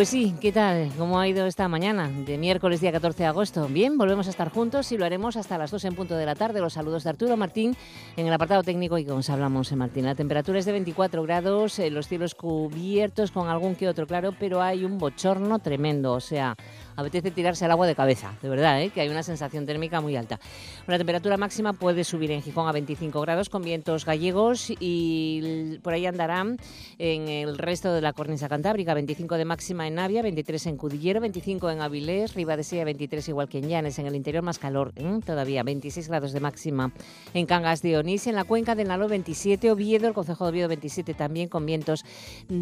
Pues sí, ¿qué tal? ¿Cómo ha ido esta mañana de miércoles día 14 de agosto? Bien, volvemos a estar juntos y lo haremos hasta las 2 en punto de la tarde. Los saludos de Arturo Martín en el apartado técnico y con hablamos en Martín. La temperatura es de 24 grados, eh, los cielos cubiertos con algún que otro claro, pero hay un bochorno tremendo, o sea, apetece tirarse al agua de cabeza, de verdad, ¿eh? que hay una sensación térmica muy alta. La temperatura máxima puede subir en Gijón a 25 grados con vientos gallegos y por ahí andarán en el resto de la cornisa cantábrica, 25 de máxima en Navia, 23 en Cudillero, 25 en Avilés, Ribadesella 23 igual que en Llanes, en el interior más calor ¿eh? todavía, 26 grados de máxima en Cangas de Onís, en la cuenca del Nalo 27, Oviedo, el Concejo de Oviedo 27 también con vientos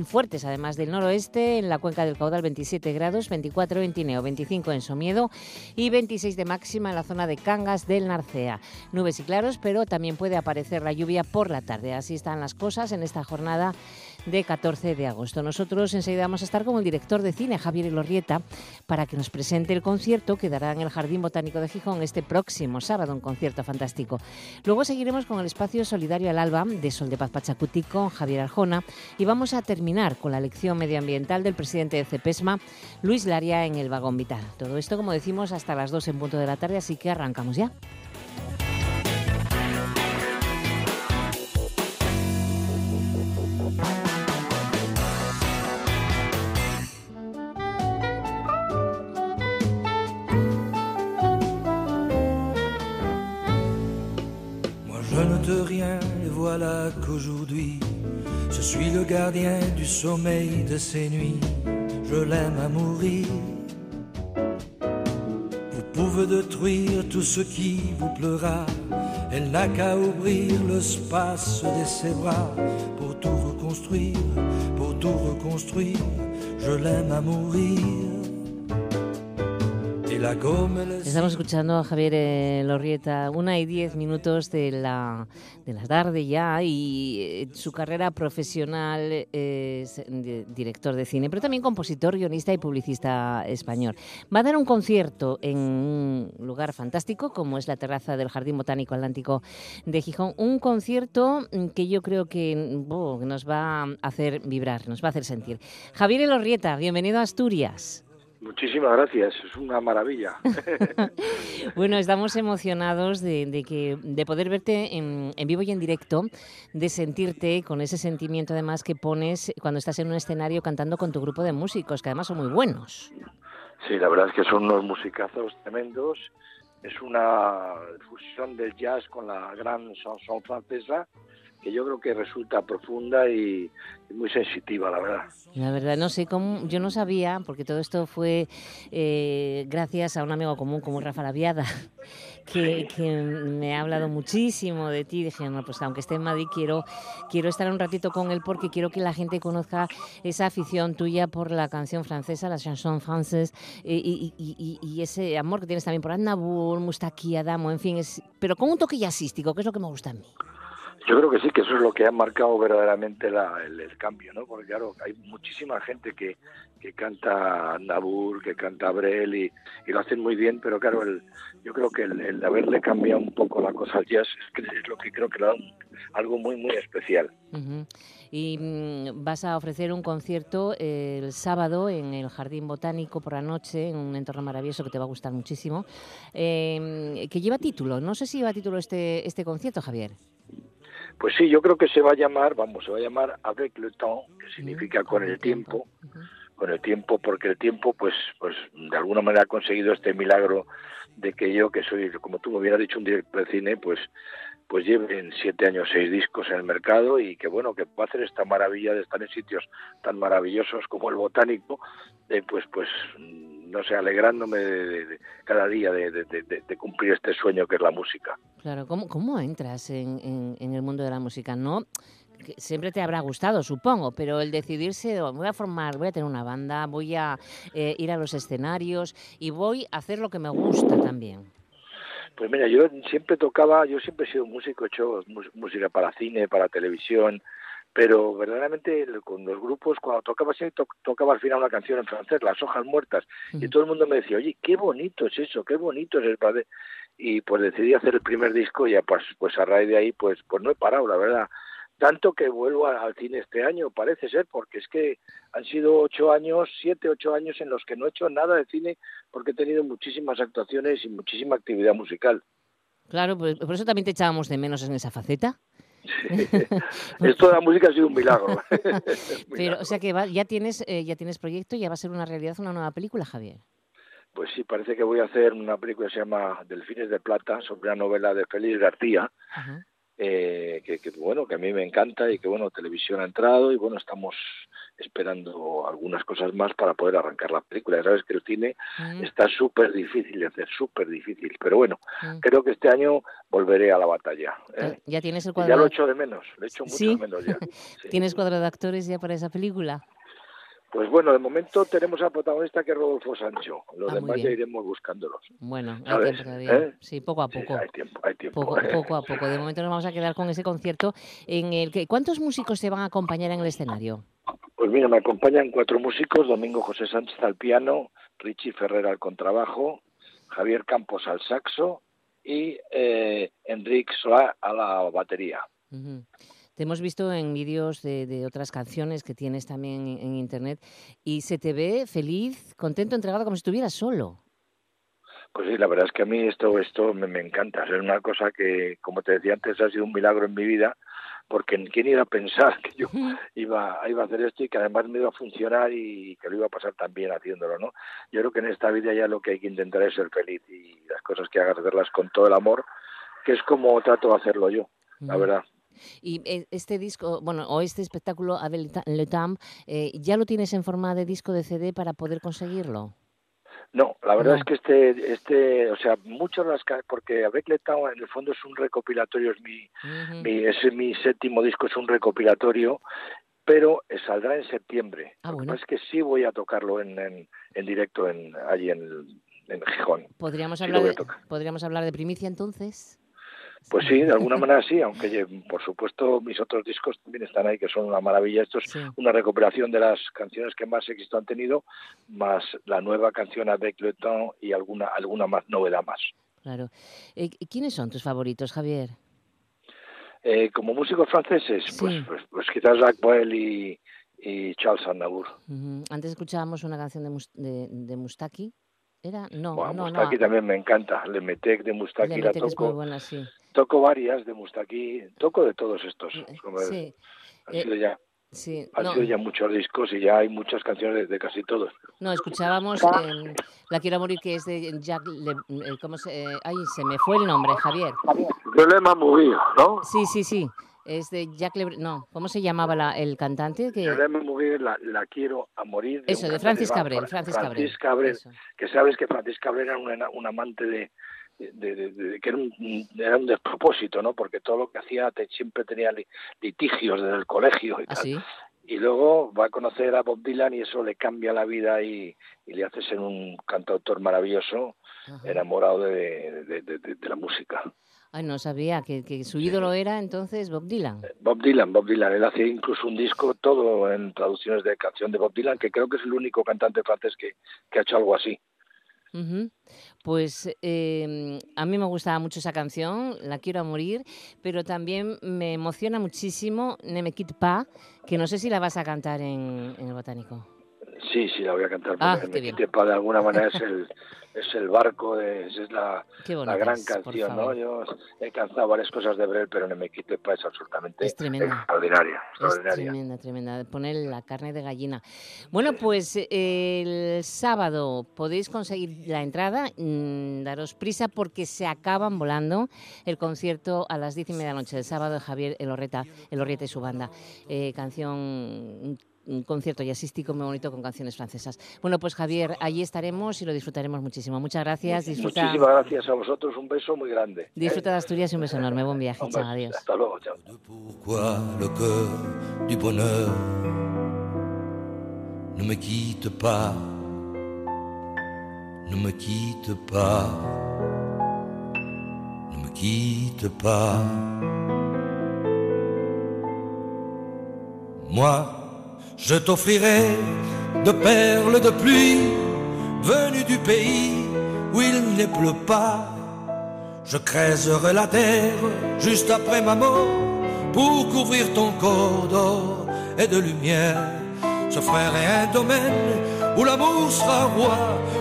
fuertes además del noroeste, en la cuenca del Caudal 27 grados, 24 en Tineo, 25 en Somiedo y 26 de máxima en la zona de Cangas del Narcea. Nubes y claros, pero también puede aparecer la lluvia por la tarde. Así están las cosas en esta jornada de 14 de agosto. Nosotros enseguida vamos a estar con el director de cine, Javier Elorrieta, para que nos presente el concierto que dará en el Jardín Botánico de Gijón este próximo sábado, un concierto fantástico. Luego seguiremos con el espacio solidario al alba de Sol de Paz Pachacuti con Javier Arjona y vamos a terminar con la lección medioambiental del presidente de CEPESMA, Luis Laria, en el vagón vital. Todo esto, como decimos, hasta las 2 en punto de la tarde, así que arrancamos ya. Sommeil de ces nuits. Je l'aime à mourir. Vous pouvez détruire tout ce qui vous pleura. Elle n'a qu'à ouvrir l'espace de ses bras pour tout reconstruire, pour tout reconstruire. Je l'aime à mourir. Estamos escuchando a Javier eh, Lorrieta, una y diez minutos de la, de la tarde ya, y eh, su carrera profesional es director de cine, pero también compositor, guionista y publicista español. Va a dar un concierto en un lugar fantástico, como es la terraza del Jardín Botánico Atlántico de Gijón. Un concierto que yo creo que nos va a hacer vibrar, nos va a hacer sentir. Javier Lorrieta, bienvenido a Asturias. Muchísimas gracias, es una maravilla. bueno, estamos emocionados de, que, de poder verte en, vivo y en directo, de sentirte con ese sentimiento además que pones cuando estás en un escenario cantando con tu grupo de músicos, que además son muy buenos. Sí, la verdad es que son unos musicazos tremendos. Es una fusión del jazz con la gran chanson francesa que yo creo que resulta profunda y, muy sensitiva, la verdad. La verdad, no sé cómo, yo no sabía, porque todo esto fue eh, gracias a un amigo común como Rafa Laviada, que, que, me ha hablado muchísimo de ti. Dije, no, pues aunque esté en Madrid, quiero, quiero estar un ratito con él porque quiero que la gente conozca esa afición tuya por la canción francesa, la chanson française, y, y, y, ese amor que tienes también por Aznavour, Mustaki, Adamo, en fin, es, pero con un toque jazzístico, que es lo que me gusta a mí. Yo creo que sí, que eso es lo que ha marcado verdaderamente el, cambio, ¿no? Porque claro, hay muchísima gente que, que canta Nabur, que canta Brel y, lo hacen muy bien, pero claro, el, yo creo que el, haberle cambiado un poco la cosa al jazz es, lo que creo que le da algo muy, muy especial. Y mm, vas a ofrecer un concierto el sábado en el Jardín Botánico por la noche, en un entorno maravilloso que te va a gustar muchísimo, eh, que lleva título. No sé si lleva título este, este concierto, Javier. Pues sí, yo creo que se va a llamar, vamos, se va a llamar avec le temps, que significa con el tiempo, con el tiempo, porque el tiempo, pues, pues, de alguna manera ha conseguido este milagro de que yo, que soy, como tú me hubieras dicho, un director de cine, pues, pues lleven siete años, seis discos en el mercado y que bueno, que pueda hacer esta maravilla de estar en sitios tan maravillosos como el botánico, eh, pues, pues no sé, alegrándome de, cada día de, cumplir este sueño que es la música. Claro, ¿cómo, cómo entras en, el mundo de la música? No, siempre te habrá gustado, supongo, pero el decidirse, oh, voy a formar, voy a tener una banda, voy a eh, ir a los escenarios y voy a hacer lo que me gusta también. Pues mira, yo siempre tocaba, yo siempre he sido músico, he hecho música para cine, para televisión, pero verdaderamente con los grupos, cuando tocaba así, tocaba al final una canción en francés, Las hojas muertas, y todo el mundo me decía, oye, qué bonito es eso, qué bonito es el padre. Y pues decidí hacer el primer disco y pues, pues a raíz de ahí, pues, pues no he parado, la verdad. Tanto que vuelvo al cine este año, parece ser, porque es que han sido ocho años, siete, ocho años en los que no he hecho nada de cine porque he tenido muchísimas actuaciones y muchísima actividad musical. Claro, pues por eso también te echábamos de menos en esa faceta. Esto de la música ha sido un milagro. Pero, o sea que ya tienes eh, ya tienes proyecto, ya va a ser una realidad una nueva película, Javier. Pues sí, parece que voy a hacer una película que se llama Delfines de Plata, sobre una novela de Félix García, eh, que, bueno, que a mí me encanta y que bueno, televisión ha entrado y bueno, estamos esperando algunas cosas más para poder arrancar la película. Ya sabes que el cine mm. está súper difícil de hacer, súper difícil, pero bueno, mm. creo que este año volveré a la batalla. ¿eh? Ya tienes el cuadro. Ya lo echo de menos, lo echo mucho de menos ya. ¿Tienes cuadro de actores ya para esa película? Pues bueno, de momento tenemos al protagonista que es Rodolfo Sancho. Los ah, demás ya iremos buscándolos. Bueno, hay tiempo todavía. ¿Eh? Sí, poco a poco. hay tiempo, hay tiempo. Poco, a poco. De momento nos vamos a quedar con ese concierto en el que... ¿Cuántos músicos se van a acompañar en el escenario? Pues mira, me acompañan cuatro músicos. Domingo José Sánchez al piano, Richie Ferrer al contrabajo, Javier Campos al saxo y eh, Enrique Solá a la batería. Te hemos visto en vídeos de, otras canciones que tienes también en, internet y se te ve feliz, contento, entregado, como si estuvieras solo. Pues sí, la verdad es que a mí esto, esto me, encanta. Es una cosa que, como te decía antes, ha sido un milagro en mi vida, porque quién iba a pensar que yo iba, iba a hacer esto y que además me iba a funcionar y que lo iba a pasar tan bien haciéndolo, ¿no? Yo creo que en esta vida ya lo que hay que intentar es ser feliz y las cosas que hagas hacerlas con todo el amor, que es como trato de hacerlo yo, la verdad. Y eh, este disco, bueno, o este espectáculo, Abel Le eh, ¿ya lo tienes en forma de disco de CD para poder conseguirlo? No, la verdad es que este, este, o sea, muchas las porque Avec Le en el fondo es un recopilatorio, es mi, mi, es mi séptimo disco, es un recopilatorio, pero saldrá en septiembre. Ah, bueno. es que sí voy a tocarlo en, en, directo en, allí en, en Gijón. ¿Podríamos hablar, ¿Podríamos hablar de primicia entonces? Pues sí, de alguna manera sí, aunque por supuesto mis otros discos también están ahí, que son una maravilla. Esto es una recuperación de las canciones que más éxito han tenido, más la nueva canción Avec le temps y alguna, alguna más novedad más. Claro. Eh, ¿Quiénes son tus favoritos, Javier? Eh, como músicos franceses, pues, pues, pues, quizás Jacques Brel y, Charles Aznavour. Antes escuchábamos una canción de, de, de Mustaki. ¿Era? No, bueno, Mustaki también me encanta. Le Metec de Mustaki la toco. buena, sí. Toco varias de Mustaki. Toco de todos estos. Eh, sí. Han sido eh, ya. Sí, Han sido ya muchos discos y ya hay muchas canciones de, casi todos. No, escuchábamos La Quiero Morir, que es de Jack... Eh, ¿Cómo se...? ay, se me fue el nombre, Javier. Problema Morir, ¿no? Sí, sí, sí. Es de Jack No, ¿cómo se llamaba la, el cantante? Que... la, la quiero a morir. Eso, de Francis Cabrel. Francis, Cabrel, que sabes que Francis Cabrel era un, amante de, de, que era un, era un, despropósito, ¿no? Porque todo lo que hacía siempre tenía litigios desde el colegio y ¿Ah, tal. Y luego va a conocer a Bob Dylan y eso le cambia la vida y, le hace ser un cantautor maravilloso, enamorado de, la música. Ay, no sabía que, su ídolo era entonces Bob Dylan. Eh, Bob Dylan, Bob Dylan. Él hace incluso un disco todo en traducciones de canción de Bob Dylan, que creo que es el único cantante francés que, ha hecho algo así. Pues em, a mí me gustaba mucho esa canción, La quiero a morir, pero también me emociona muchísimo Ne me quitte pas, que no sé si la vas a cantar en, el Botánico. Sí, sí, la voy a cantar. Ah, me quitte pas de alguna manera es el, es el barco, de, es la, la gran canción, ¿no? Yo he cantado varias cosas de Brel, pero no me quite es absolutamente es extraordinaria, Es tremenda, tremenda. Poner la carne de gallina. Bueno, pues el sábado podéis conseguir la entrada, mm, daros prisa porque se acaban volando el concierto a las diez y media de la noche del sábado de Javier Elorreta, Elorrieta y su banda. Eh, canción un concierto jazzístico muy bonito con canciones francesas. Bueno, pues Javier, allí estaremos y lo disfrutaremos muchísimo. Muchas gracias. Disfruta... Muchísimas gracias a vosotros. Un beso muy grande. Disfruta de Asturias y un beso enorme. Buen viaje. Chao, adiós. Hasta luego. Chao. ne me quitte pas, ne me quitte pas, ne me quitte pas. Moi, je t'offrirai de perles de pluie venues du pays où il ne pleut pas. Je creuserai la terre juste après ma mort pour couvrir ton corps d'or et de lumière. Je ferai un domaine où l'amour sera roi,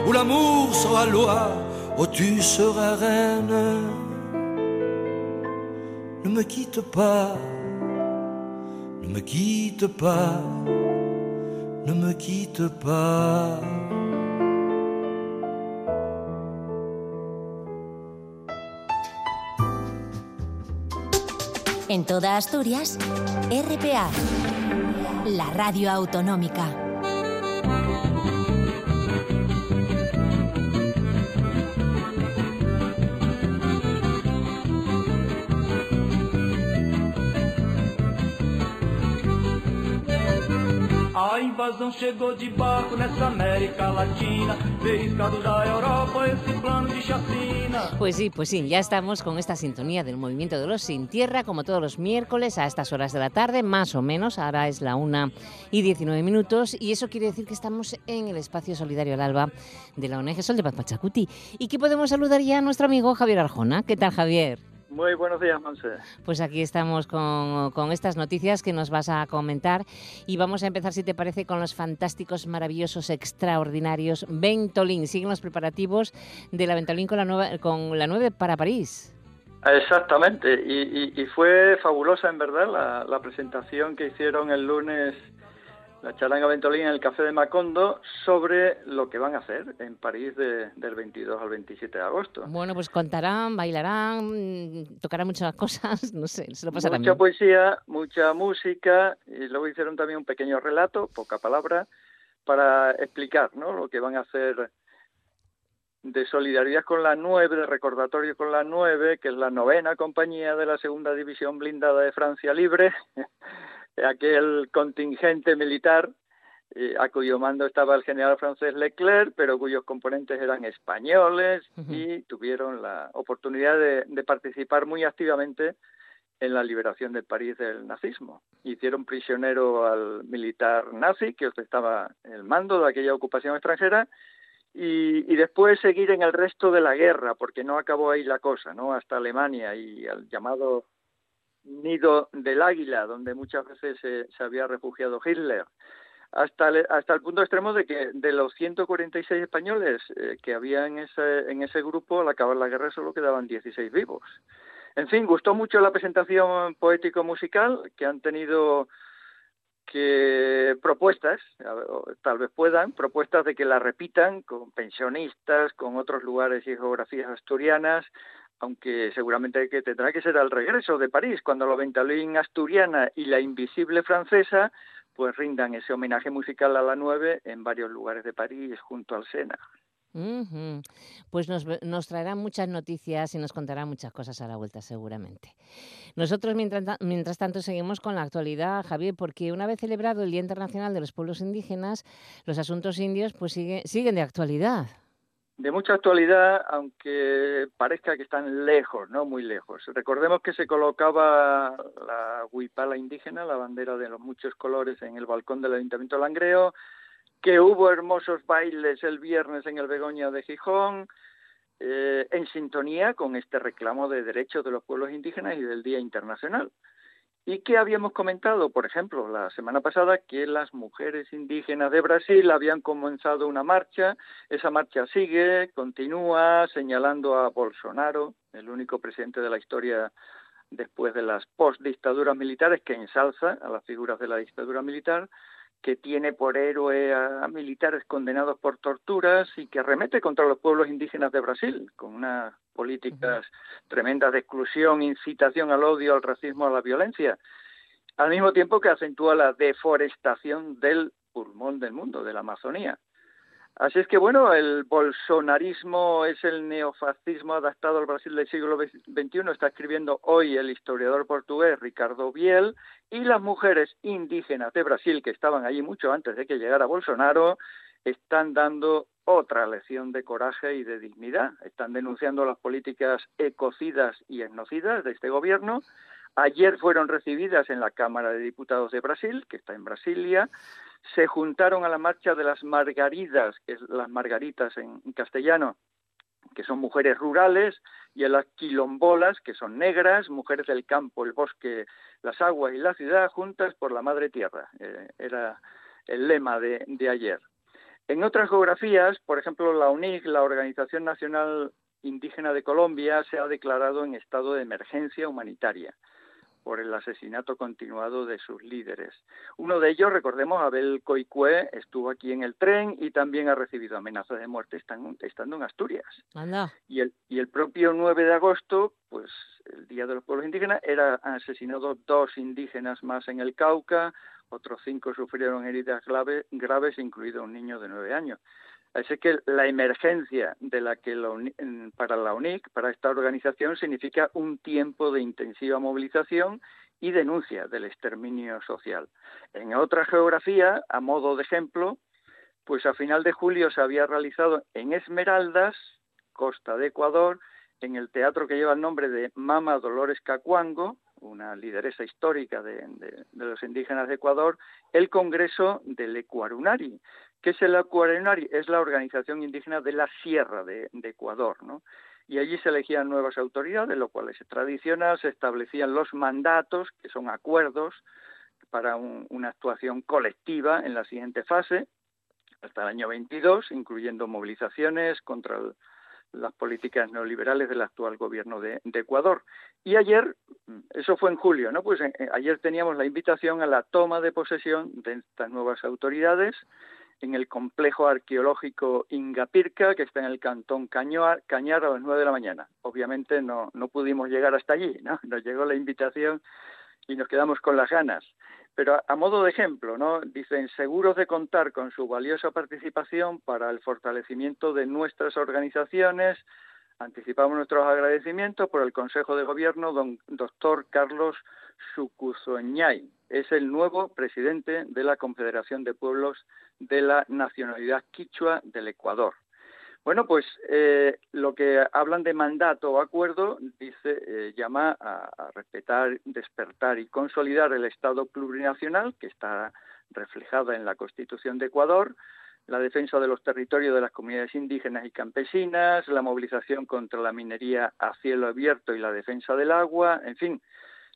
où l'amour sera loi, où tu seras reine. Ne me quitte pas, ne me quitte pas, ne me quitte pas. En toda Asturias, RPA, la radio autonómica. Invasão chegou de barco nessa América Latina, da Europa ese plano de chacina. Pues sí, pues sí, ya estamos con esta sintonía del movimiento de los sin tierra, como todos los miércoles a estas horas de la tarde, más o menos, ahora es la una y 19 minutos, y eso quiere decir que estamos en el espacio solidario al alba de la ONG Sol de Paz Pachacuti, y que podemos saludar ya a nuestro amigo Javier Arjona. ¿Qué tal, Javier? Muy buenos días, Monse. Pues aquí estamos con, con, estas noticias que nos vas a comentar y vamos a empezar, si te parece, con los fantásticos, maravillosos, extraordinarios Ventolin. Siguen los preparativos de la Ventolin con la, nueva, con la 9 para París. Exactamente, y, y, y fue fabulosa en verdad la, la presentación que hicieron el lunes la charanga Ventolín en el Café de Macondo sobre lo que van a hacer en París de, del 22 al 27 de agosto. Bueno, pues contarán, bailarán, tocarán muchas cosas, no sé, se lo pasarán Mucha bien. poesía, mucha música y luego hicieron también un pequeño relato, poca palabra, para explicar ¿no? lo que van a hacer de solidaridad con la 9, de recordatorio con la 9, que es la novena compañía de la segunda división blindada de Francia Libre, aquel contingente militar eh, a cuyo mando estaba el general francés Leclerc, pero cuyos componentes eran españoles uh -huh. y tuvieron la oportunidad de, de, participar muy activamente en la liberación de París del nazismo. Hicieron prisionero al militar nazi que ostentaba el mando de aquella ocupación extranjera y, y, después seguir en el resto de la guerra, porque no acabó ahí la cosa, ¿no? Hasta Alemania y al llamado nido del águila, donde muchas veces se, había refugiado Hitler, hasta, hasta el punto extremo de que de los 146 españoles eh, que había en ese, en ese grupo, al acabar la guerra solo quedaban 16 vivos. En fin, gustó mucho la presentación poético-musical que han tenido que propuestas, tal vez puedan, propuestas de que la repitan con pensionistas, con otros lugares y geografías asturianas, aunque seguramente que tendrá que ser al regreso de París, cuando la Ventolin asturiana y la invisible francesa pues rindan ese homenaje musical a la 9 en varios lugares de París junto al Sena. Pues nos, nos, traerá muchas noticias y nos contará muchas cosas a la vuelta, seguramente. Nosotros, mientras, mientras tanto, seguimos con la actualidad, Javier, porque una vez celebrado el Día Internacional de los Pueblos Indígenas, los asuntos indios pues sigue, siguen de actualidad. De mucha actualidad, aunque parezca que están lejos, no muy lejos. Recordemos que se colocaba la huipala indígena, la bandera de los muchos colores, en el balcón del Ayuntamiento de Langreo, que hubo hermosos bailes el viernes en el Begoña de Gijón, eh, en sintonía con este reclamo de derechos de los pueblos indígenas y del Día Internacional. Y que habíamos comentado, por ejemplo, la semana pasada, que las mujeres indígenas de Brasil habían comenzado una marcha. Esa marcha sigue, continúa, señalando a Bolsonaro, el único presidente de la historia después de las post-dictaduras militares, que ensalza a las figuras de la dictadura militar, que tiene por héroe a militares condenados por torturas y que arremete contra los pueblos indígenas de Brasil, con unas políticas tremendas de exclusión, incitación al odio, al racismo, a la violencia, al mismo tiempo que acentúa la deforestación del pulmón del mundo, de la Amazonía. Así es que, bueno, el bolsonarismo es el neofascismo adaptado al Brasil del siglo XXI, está escribiendo hoy el historiador portugués Ricardo Biel, y las mujeres indígenas de Brasil, que estaban allí mucho antes de que llegara Bolsonaro, están dando otra lección de coraje y de dignidad. Están denunciando las políticas ecocidas y etnocidas de este gobierno, ayer fueron recibidas en la Cámara de Diputados de Brasil, que está en Brasilia, se juntaron a la marcha de las margaridas, que es las margaritas en, castellano, que son mujeres rurales, y a las quilombolas, que son negras, mujeres del campo, el bosque, las aguas y la ciudad, juntas por la madre tierra. Eh, era el lema de, de ayer. En otras geografías, por ejemplo, la UNIC, la Organización Nacional Indígena de Colombia, se ha declarado en estado de emergencia humanitaria por el asesinato continuado de sus líderes. Uno de ellos, recordemos, Abel Coicue, estuvo aquí en el tren y también ha recibido amenazas de muerte estando en Asturias. Y, el, y el propio 9 de agosto, pues el Día de los Pueblos Indígenas, era asesinado dos indígenas más en el Cauca, otros cinco sufrieron heridas graves, incluido un niño de nueve años. Así que la emergencia para la UNIC, para esta organización, significa un tiempo de intensiva movilización y denuncia del exterminio social. En otra geografía, a modo de ejemplo, pues a final de julio se había realizado en Esmeraldas, costa de Ecuador, en el teatro que lleva el nombre de Mama Dolores Cacuango, una lideresa histórica de, los indígenas de Ecuador, el Congreso del Ecuarunari. ¿Qué es el Ecuarunari? Es la organización indígena de la Sierra de, Ecuador, ¿no? Y allí se elegían nuevas autoridades, lo cual es tradicional, se establecían los mandatos, que son acuerdos para una actuación colectiva en la siguiente fase, hasta el año 22, incluyendo movilizaciones contra el, las políticas neoliberales del actual gobierno de, Ecuador. Y ayer, eso fue en julio, ¿no? Pues eh, ayer teníamos la invitación a la toma de posesión de estas nuevas autoridades en el complejo arqueológico Ingapirca, que está en el cantón Cañar, Cañar a las nueve de la mañana. Obviamente no, no pudimos llegar hasta allí, ¿no? Nos llegó la invitación y nos quedamos con las ganas. Pero a, modo de ejemplo, ¿no? Dicen, seguros de contar con su valiosa participación para el fortalecimiento de nuestras organizaciones, anticipamos nuestros agradecimientos por el Consejo de Gobierno, don doctor Carlos Sucuzoñay. Es el nuevo presidente de la Confederación de Pueblos de la Nacionalidad Quichua del Ecuador. Bueno, pues eh, lo que hablan de mandato o acuerdo dice eh, llama a, respetar, despertar y consolidar el Estado plurinacional que está reflejada en la Constitución de Ecuador, la defensa de los territorios de las comunidades indígenas y campesinas, la movilización contra la minería a cielo abierto y la defensa del agua, en fin,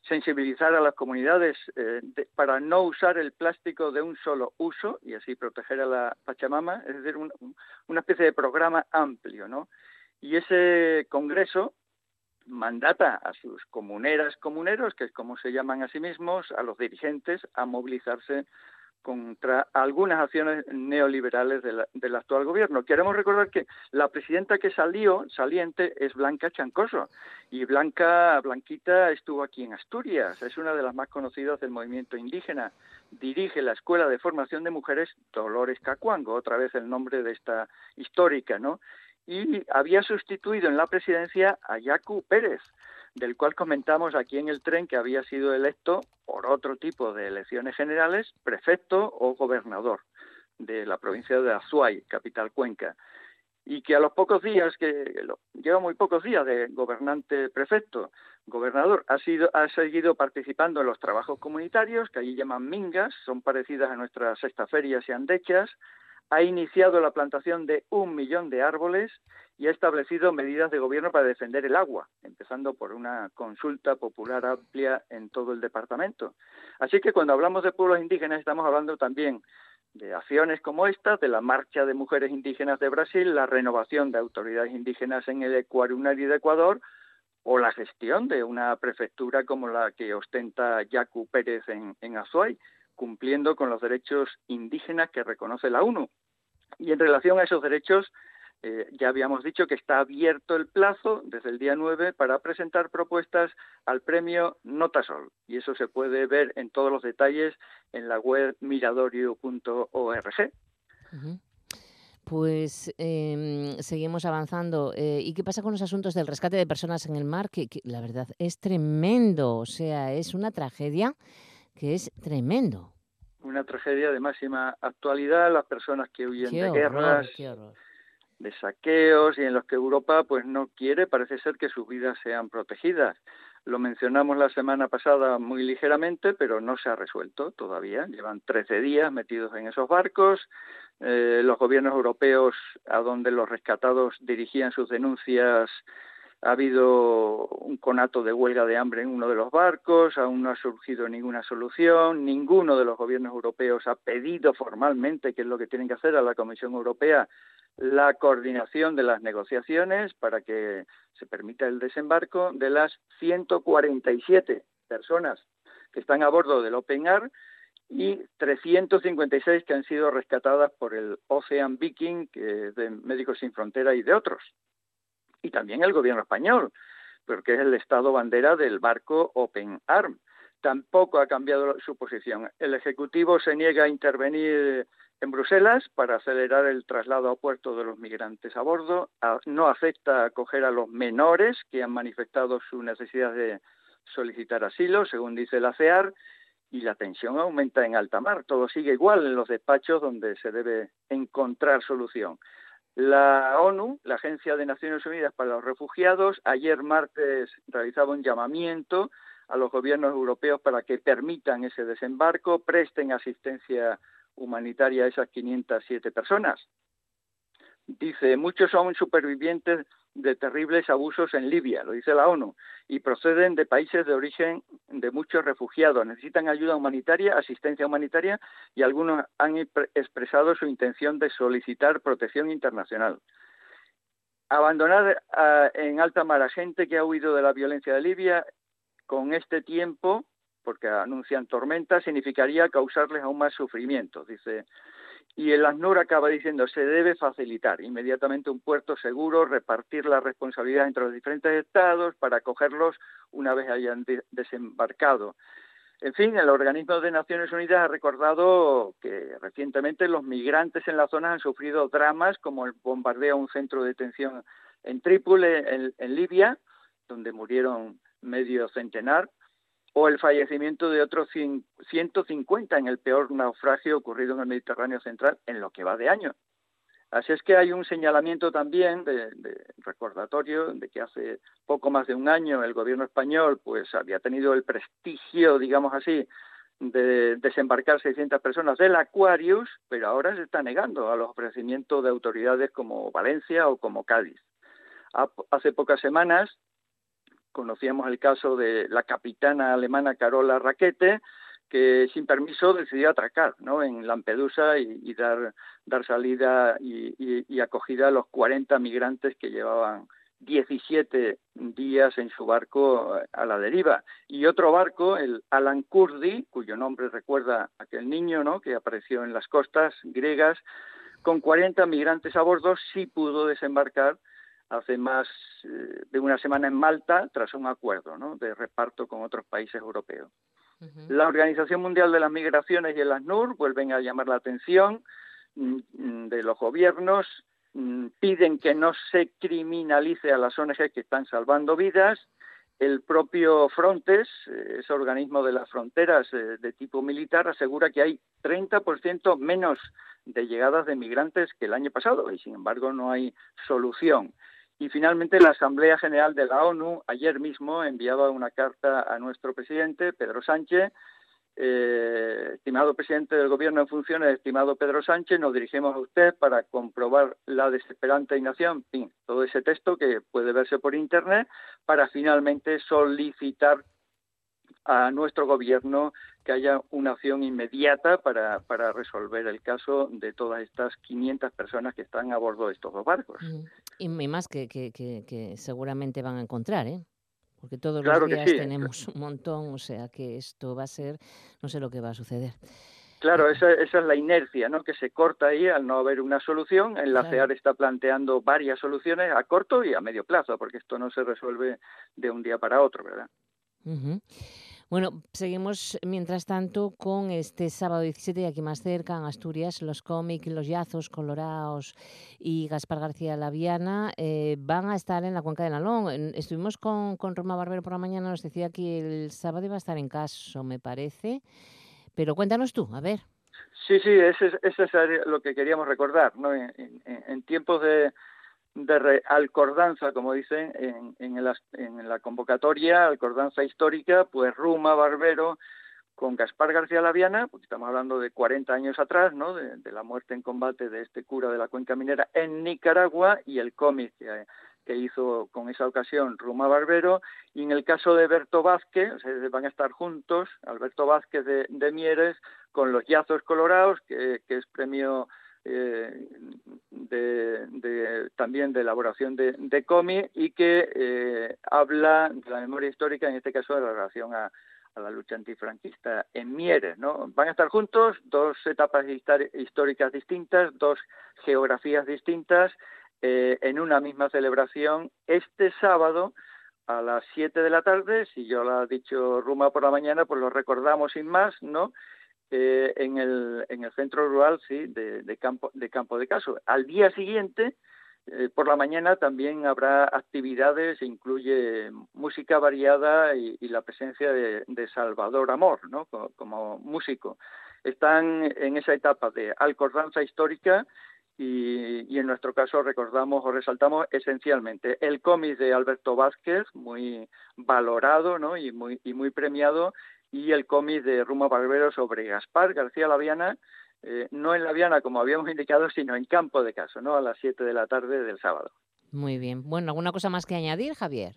sensibilizar a las comunidades eh, para no usar el plástico de un solo uso y así proteger a la Pachamama, es decir, una especie de programa amplio, ¿no? Y ese congreso mandata a sus comuneras, comuneros, que es como se llaman a sí mismos, a los dirigentes, a movilizarse contra algunas acciones neoliberales del actual gobierno. Queremos recordar que la presidenta que salió, saliente, es Blanca Chancoso. Y Blanca, Blanquita estuvo aquí en Asturias, es una de las más conocidas del movimiento indígena. Dirige la Escuela de Formación de Mujeres Dolores Cacuango, otra vez el nombre de esta histórica, ¿no? Y había sustituido en la presidencia a Yacu Pérez, del cual comentamos aquí en el tren que había sido electo por otro tipo de elecciones generales, prefecto o gobernador de la provincia de Azuay, capital Cuenca, y que a los pocos días, que lleva muy pocos días de gobernante prefecto, gobernador, ha, sido, ha seguido participando en los trabajos comunitarios, que allí llaman mingas, son parecidas a nuestras sextaferias y andechas, ha iniciado la plantación de un millón de árboles y ha establecido medidas de gobierno para defender el agua, empezando por una consulta popular amplia en todo el departamento. Así que cuando hablamos de pueblos indígenas estamos hablando también de acciones como esta, de la marcha de mujeres indígenas de Brasil, la renovación de autoridades indígenas en el Ecuarunari de Ecuador o la gestión de una prefectura como la que ostenta Yacu Pérez en, en Azuay, cumpliendo con los derechos indígenas que reconoce la ONU. Y en relación a esos derechos, eh, ya habíamos dicho que está abierto el plazo desde el día 9 para presentar propuestas al premio Notasol. Y eso se puede ver en todos los detalles en la web miradorio.org. Pues em, seguimos avanzando. Eh, ¿Y qué pasa con los asuntos del rescate de personas en el mar? Que, la verdad es tremendo. O sea, es una tragedia que es tremendo. Una tragedia de máxima actualidad. Las personas que huyen de guerras, de saqueos y en los que Europa pues no quiere, parece ser que sus vidas sean protegidas. Lo mencionamos la semana pasada muy ligeramente, pero no se ha resuelto todavía. Llevan 13 días metidos en esos barcos. Eh, los gobiernos europeos, a donde los rescatados dirigían sus denuncias, ha habido un conato de huelga de hambre en uno de los barcos, aún no ha surgido ninguna solución, ninguno de los gobiernos europeos ha pedido formalmente, que es lo que tienen que hacer, a la Comisión Europea la coordinación de las negociaciones para que se permita el desembarco de las 147 personas que están a bordo del Open Air y 356 que han sido rescatadas por el Ocean Viking, que es de Médicos Sin Frontera y de otros y también el gobierno español, porque es el estado bandera del barco Open Arm. Tampoco ha cambiado su posición. El Ejecutivo se niega a intervenir en Bruselas para acelerar el traslado a puerto de los migrantes a bordo. No acepta acoger a los menores que han manifestado su necesidad de solicitar asilo, según dice la CEAR, y la tensión aumenta en alta mar. Todo sigue igual en los despachos donde se debe encontrar solución. La ONU, la Agencia de Naciones Unidas para los Refugiados, ayer martes realizaba un llamamiento a los gobiernos europeos para que permitan ese desembarco, presten asistencia humanitaria a esas 507 personas. Dice, muchos son supervivientes de terribles abusos en Libia, lo dice la ONU, y proceden de países de origen de muchos refugiados. Necesitan ayuda humanitaria, asistencia humanitaria, y algunos han expresado su intención de solicitar protección internacional. Abandonar en alta mar a gente que ha huido de la violencia de Libia con este tiempo, porque anuncian tormentas, significaría causarles aún más sufrimiento, dice y el ACNUR acaba diciendo se debe facilitar inmediatamente un puerto seguro, repartir la responsabilidad entre los diferentes estados para acogerlos una vez hayan desembarcado. En fin, el organismo de Naciones Unidas ha recordado que recientemente los migrantes en la zona han sufrido dramas como el bombardeo a un centro de detención en Trípoli, en Libia, donde murieron medio centenar, o el fallecimiento de otros 150 en el peor naufragio ocurrido en el Mediterráneo central en lo que va de año. Así es que hay un señalamiento también de, recordatorio de que hace poco más de un año el gobierno español pues había tenido el prestigio, digamos así, de desembarcar 600 personas del Aquarius, pero ahora se está negando a los ofrecimientos de autoridades como Valencia o como Cádiz. Hace pocas semanas Conocíamos el caso de la capitana alemana Carola Raquete, que sin permiso decidió atracar ¿no? en Lampedusa y, dar, dar salida y, acogida a los 40 migrantes que llevaban 17 días en su barco a la deriva. Y otro barco, el Alan Kurdi, cuyo nombre recuerda aquel niño ¿no? que apareció en las costas griegas, con 40 migrantes a bordo, sí pudo desembarcar hace más eh, de una semana en Malta tras un acuerdo de reparto con otros países europeos. La Organización Mundial de las Migraciones y el ASNUR vuelven a llamar la atención mm, mm, de los gobiernos, mm, piden que no se criminalice a las ONG que están salvando vidas. El propio Frontex, eh, ese organismo de las fronteras eh, de tipo militar, asegura que hay 30% menos de llegadas de migrantes que el año pasado y sin embargo no hay solución. Y finalmente la Asamblea General de la ONU ayer mismo enviaba una carta a nuestro presidente, Pedro Sánchez. Eh, estimado presidente del Gobierno en funciones, estimado Pedro Sánchez, nos dirigimos a usted para comprobar la desesperante inacción, todo ese texto que puede verse por Internet, para finalmente solicitar a nuestro gobierno que haya una acción inmediata para, para resolver el caso de todas estas 500 personas que están a bordo de estos dos barcos. Y más que, que, que, seguramente van a encontrar, ¿eh? Porque todos los días tenemos un montón, o sea que esto va a ser, no sé lo que va a suceder. Claro, esa, esa, es la inercia, ¿no? Que se corta ahí al no haber una solución. El la CEAR está planteando varias soluciones a corto y a medio plazo, porque esto no se resuelve de un día para otro, ¿verdad? Bueno, seguimos mientras tanto con este sábado 17 y aquí más cerca en Asturias, los cómics, los yazos colorados y Gaspar García Laviana eh, van a estar en la cuenca de Nalón. Estuvimos con, con Roma Barbero por la mañana, nos decía que el sábado iba a estar en caso, me parece. Pero cuéntanos tú, a ver. Sí, sí, eso es, lo que queríamos recordar. ¿no? En tiempos de, de alcordanza, como dicen en, en, en, la convocatoria, alcordanza histórica, pues Ruma Barbero con Gaspar García Laviana, porque estamos hablando de 40 años atrás, ¿no? De, la muerte en combate de este cura de la cuenca minera en Nicaragua y el cómic que, que, hizo con esa ocasión Ruma Barbero. Y en el caso de Berto Vázquez, van a estar juntos, Alberto Vázquez de, de Mieres, con Los Yazos Colorados, que, que es premio eh, de, también de elaboración de, de cómic y que eh, habla de la memoria histórica, en este caso de la relación a, la lucha antifranquista en Mieres. ¿no? Van a estar juntos dos etapas históricas distintas, dos geografías distintas, eh, en una misma celebración este sábado a las 7 de la tarde, si yo lo ha dicho Ruma por la mañana, pues lo recordamos sin más, ¿no? Eh, en, el, en el centro rural sí, de, campo, de Campo de Caso. Al día siguiente, eh, por la mañana, también habrá actividades, incluye música variada y, la presencia de, Salvador Amor ¿no? como, músico. Están en esa etapa de alcordanza histórica y, y, en nuestro caso recordamos o resaltamos esencialmente el cómic de Alberto Vázquez, muy valorado ¿no? y, muy, y muy premiado, y el cómic de Ruma Barbero sobre Gaspar García Laviana, eh, no en Laviana como habíamos indicado, sino en Campo de Caso, ¿no? a las 7 de la tarde del sábado. Muy bien. Bueno, ¿alguna cosa más que añadir, Javier?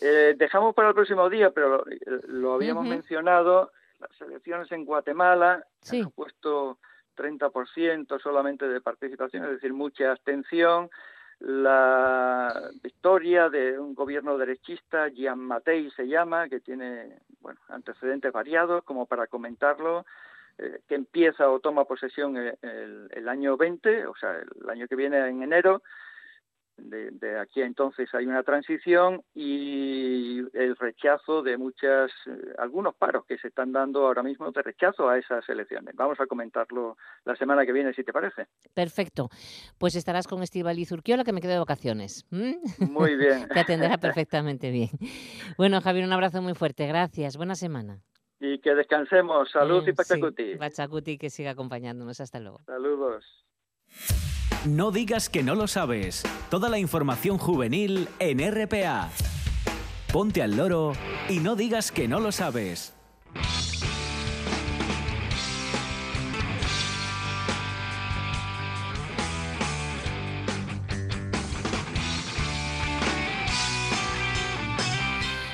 Eh, dejamos para el próximo día, pero lo, habíamos mencionado, las elecciones en Guatemala sí. han puesto 30% solamente de participación, es decir, mucha abstención la victoria de un gobierno derechista, Gian Matei se llama, que tiene bueno, antecedentes variados, como para comentarlo, eh, que empieza o toma posesión el, el, año 20, o sea, el año que viene en enero, de, aquí a entonces hay una transición y el rechazo de muchas, eh, algunos paros que se están dando ahora mismo de rechazo a esas elecciones. Vamos a comentarlo la semana que viene, si te parece. Perfecto. Pues estarás con Estivali Zurquiola, que me quedo de vacaciones. Muy bien. te atenderá perfectamente bien. Bueno, Javier, un abrazo muy fuerte. Gracias. Buena semana. Y que descansemos. Salud y Pachacuti. Sí, Pachacuti, que siga acompañándonos. Hasta luego. Saludos. No digas que no lo sabes. Toda la información juvenil en RPA. Ponte al loro y no digas que no lo sabes.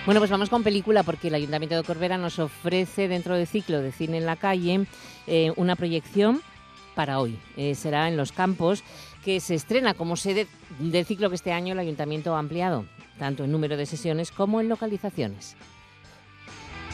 Bueno, pues vamos con película porque el Ayuntamiento de Corbera nos ofrece dentro del ciclo de cine en la calle eh, una proyección para hoy. Eh, será en los campos que se estrena como sede del ciclo que este año el Ayuntamiento ha ampliado, tanto en número de sesiones como en localizaciones.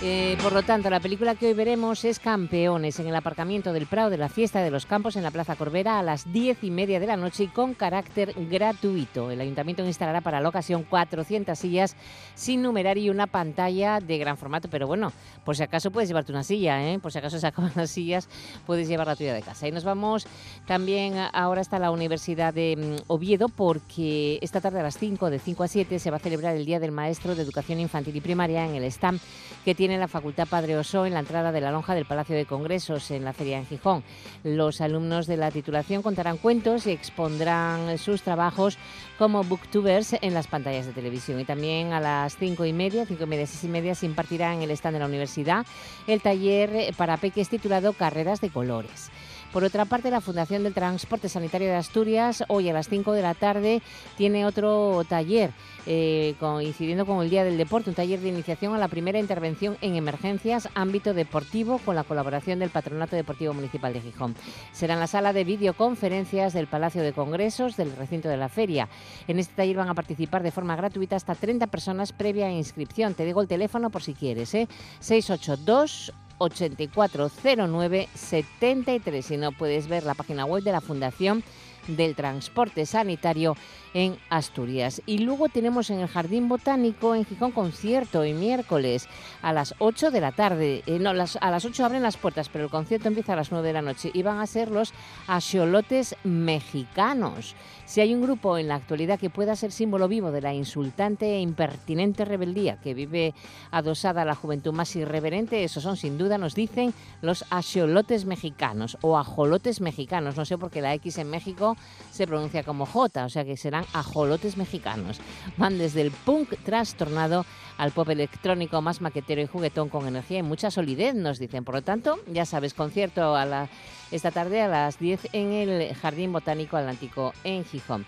Eh, por lo tanto, la película que hoy veremos es Campeones en el aparcamiento del Prado de la Fiesta de los Campos en la Plaza Corbera a las diez y media de la noche y con carácter gratuito. El ayuntamiento instalará para la ocasión 400 sillas sin numerar y una pantalla de gran formato. Pero bueno, por si acaso puedes llevarte una silla, ¿eh? por si acaso se acaban las sillas, puedes llevar la tuya de casa. Y nos vamos también ahora hasta la Universidad de mm, Oviedo porque esta tarde a las 5, de 5 a 7, se va a celebrar el Día del Maestro de Educación Infantil y Primaria en el STAM que tiene en la Facultad Padre Oso en la entrada de la lonja del Palacio de Congresos en la Feria en Gijón. Los alumnos de la titulación contarán cuentos y expondrán sus trabajos como booktubers en las pantallas de televisión. Y también a las cinco y media, cinco y media, seis y media, se impartirá en el stand de la universidad el taller para peques titulado Carreras de Colores. Por otra parte, la Fundación del Transporte Sanitario de Asturias, hoy a las 5 de la tarde, tiene otro taller, eh, coincidiendo con el Día del Deporte, un taller de iniciación a la primera intervención en emergencias, ámbito deportivo, con la colaboración del Patronato Deportivo Municipal de Gijón. Será en la sala de videoconferencias del Palacio de Congresos del recinto de la feria. En este taller van a participar de forma gratuita hasta 30 personas previa inscripción. Te digo el teléfono por si quieres, ¿eh? 682 840973. Si no, puedes ver la página web de la Fundación del Transporte Sanitario en Asturias. Y luego tenemos en el Jardín Botánico en Gijón concierto y miércoles a las 8 de la tarde. Eh, no, las, a las 8 abren las puertas, pero el concierto empieza a las 9 de la noche y van a ser los axolotes mexicanos. Si hay un grupo en la actualidad que pueda ser símbolo vivo de la insultante e impertinente rebeldía que vive adosada a la juventud más irreverente, esos son sin duda, nos dicen, los axolotes mexicanos o ajolotes mexicanos. No sé por qué la X en México se pronuncia como J, o sea que serán ajolotes mexicanos. Van desde el punk trastornado al pop electrónico más maquetero y juguetón con energía y mucha solidez, nos dicen. Por lo tanto, ya sabes, concierto a la, esta tarde a las 10 en el Jardín Botánico Atlántico en Gijón.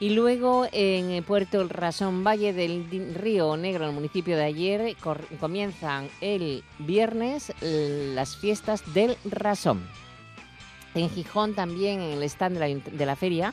Y luego en Puerto Rasón Valle del Río Negro, en el municipio de ayer, comienzan el viernes las fiestas del Rasón. En Gijón también, en el stand de la, feria,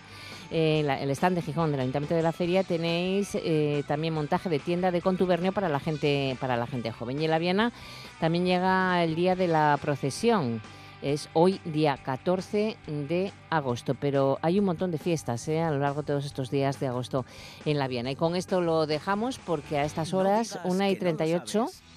eh, el stand de Gijón del Ayuntamiento de la Feria, tenéis eh, también montaje de tienda de contubernio para la gente, para la gente joven. Y en la Viana también llega el día de la procesión. Es hoy día 14 de agosto, pero hay un montón de fiestas ¿eh? a lo largo de todos estos días de agosto en la Viana. Y con esto lo dejamos porque a estas horas, 1 y 38,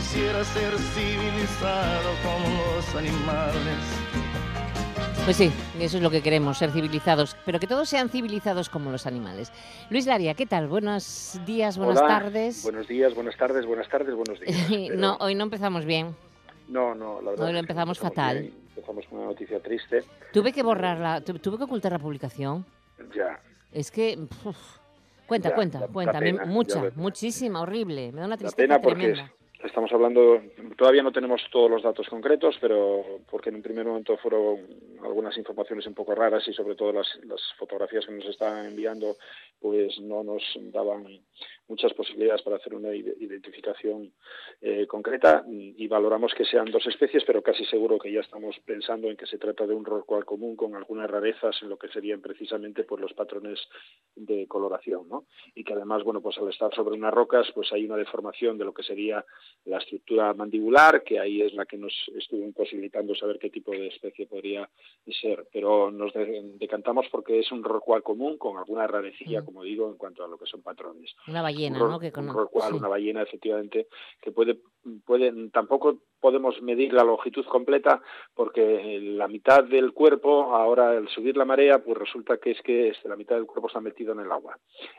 Quisiera ser civilizado como los animales. Pues sí, eso es lo que queremos, ser civilizados, pero que todos sean civilizados como los animales. Luis Laria, ¿qué tal? Buenos días, buenas tardes. Buenos días, buenas tardes, buenas tardes, buenos días. no, hoy no empezamos bien. No, no, la verdad. Hoy lo empezamos fatal. empezamos con una noticia triste. Tuve que borrarla, tuve que ocultar la publicación. Ya. Es que. cuenta, cuenta, cuenta. mucha, muchísima, horrible. Me da una tristeza pena tremenda. Estamos hablando, todavía no tenemos todos los datos concretos, pero porque en un primer momento fueron algunas informaciones un poco raras y sobre todo las, las fotografías que nos estaban enviando pues no nos daban muchas posibilidades para hacer una identificación eh, concreta y valoramos que sean dos especies, pero casi seguro que ya estamos pensando en que se trata de un rorcual común con algunas rarezas en lo que serían precisamente pues los patrones de coloración, ¿no? Y que además, bueno, pues al estar sobre unas rocas, pues hay una deformación de lo que sería la estructura mandibular, que ahí es la que nos estuvo imposibilitando saber qué tipo de especie podría ser, pero nos decantamos porque es un rorcual común con alguna rarecilla, mm. como digo, en cuanto a lo que son patrones. Una ballena, ¿no? Que una ballena, efectivamente, que puede, puede, tampoco podemos medir la longitud completa porque la mitad del cuerpo, ahora al subir la marea, pues resulta que es que este, la mitad del cuerpo está metido en el agua.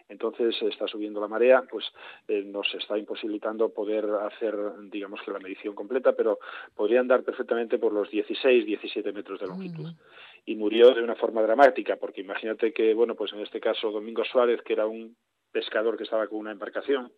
Entonces está subiendo la marea, pues eh, nos está imposibilitando poder hacer, digamos que la medición completa, pero podrían dar perfectamente por los 16, 17 metros de longitud. Y murió de una forma dramática, porque imagínate que, bueno, pues en este caso Domingo Suárez, que era un pescador que estaba con una embarcación,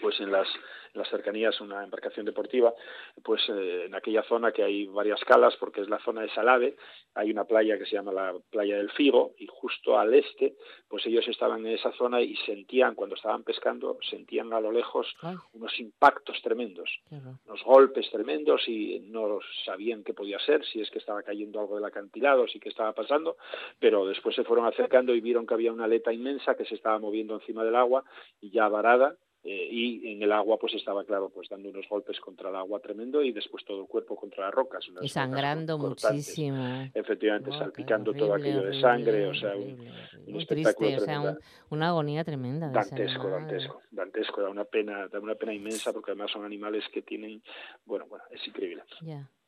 pues en las las cercanías una embarcación deportiva, pues eh, en aquella zona que hay varias calas, porque es la zona de Salave, hay una playa que se llama la playa del Figo, y justo al este, pues ellos estaban en esa zona y sentían, cuando estaban pescando, sentían a lo lejos unos impactos tremendos, unos golpes tremendos y no sabían qué podía ser, si es que estaba cayendo algo del acantilado, si que estaba pasando, pero después se fueron acercando y vieron que había una aleta inmensa que se estaba moviendo encima del agua y ya varada eh, y en el agua pues estaba claro pues dando unos golpes contra el agua tremendo y después todo el cuerpo contra las rocas y sangrando muchísimo. Efectivamente salpicando todo aquello de sangre o sea un, muy triste o sea una agonía tremenda dantesco dantesco dantesco da una pena da una pena inmensa porque además son animales que tienen bueno bueno es increíble